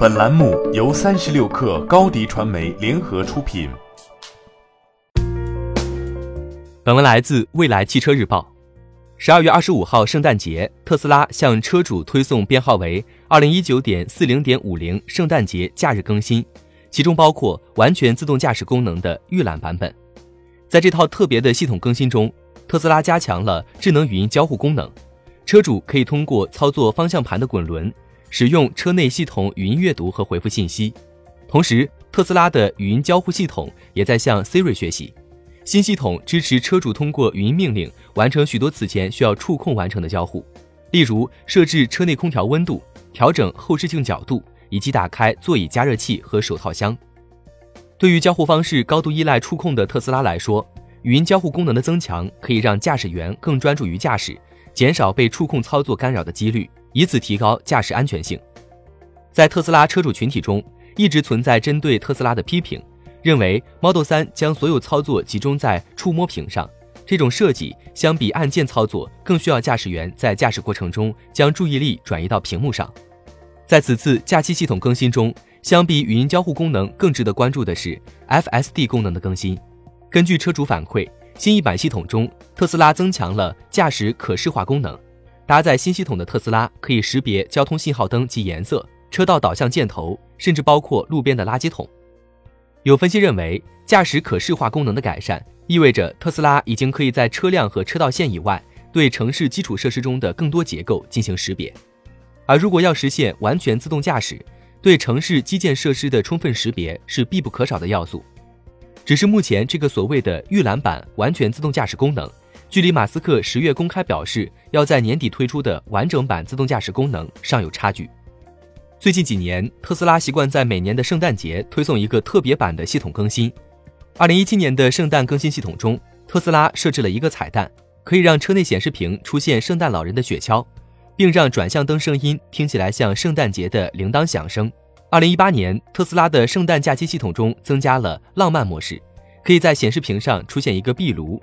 本栏目由三十六氪高低传媒联合出品。本文来自未来汽车日报。十二月二十五号，圣诞节，特斯拉向车主推送编号为二零一九点四零点五零圣诞节假日更新，其中包括完全自动驾驶功能的预览版本。在这套特别的系统更新中，特斯拉加强了智能语音交互功能，车主可以通过操作方向盘的滚轮。使用车内系统语音阅读和回复信息，同时特斯拉的语音交互系统也在向 Siri 学习。新系统支持车主通过语音命令完成许多此前需要触控完成的交互，例如设置车内空调温度、调整后视镜角度以及打开座椅加热器和手套箱。对于交互方式高度依赖触控的特斯拉来说，语音交互功能的增强可以让驾驶员更专注于驾驶，减少被触控操作干扰的几率。以此提高驾驶安全性。在特斯拉车主群体中，一直存在针对特斯拉的批评，认为 Model 3将所有操作集中在触摸屏上，这种设计相比按键操作，更需要驾驶员在驾驶过程中将注意力转移到屏幕上。在此次假期系统更新中，相比语音交互功能，更值得关注的是 FSD 功能的更新。根据车主反馈，新一版系统中，特斯拉增强了驾驶可视化功能。搭载新系统的特斯拉可以识别交通信号灯及颜色、车道导向箭头，甚至包括路边的垃圾桶。有分析认为，驾驶可视化功能的改善意味着特斯拉已经可以在车辆和车道线以外，对城市基础设施中的更多结构进行识别。而如果要实现完全自动驾驶，对城市基建设施的充分识别是必不可少的要素。只是目前这个所谓的预览版完全自动驾驶功能。距离马斯克十月公开表示要在年底推出的完整版自动驾驶功能尚有差距。最近几年，特斯拉习惯在每年的圣诞节推送一个特别版的系统更新。二零一七年的圣诞更新系统中，特斯拉设置了一个彩蛋，可以让车内显示屏出现圣诞老人的雪橇，并让转向灯声音听起来像圣诞节的铃铛响声。二零一八年，特斯拉的圣诞假期系统中增加了浪漫模式，可以在显示屏上出现一个壁炉。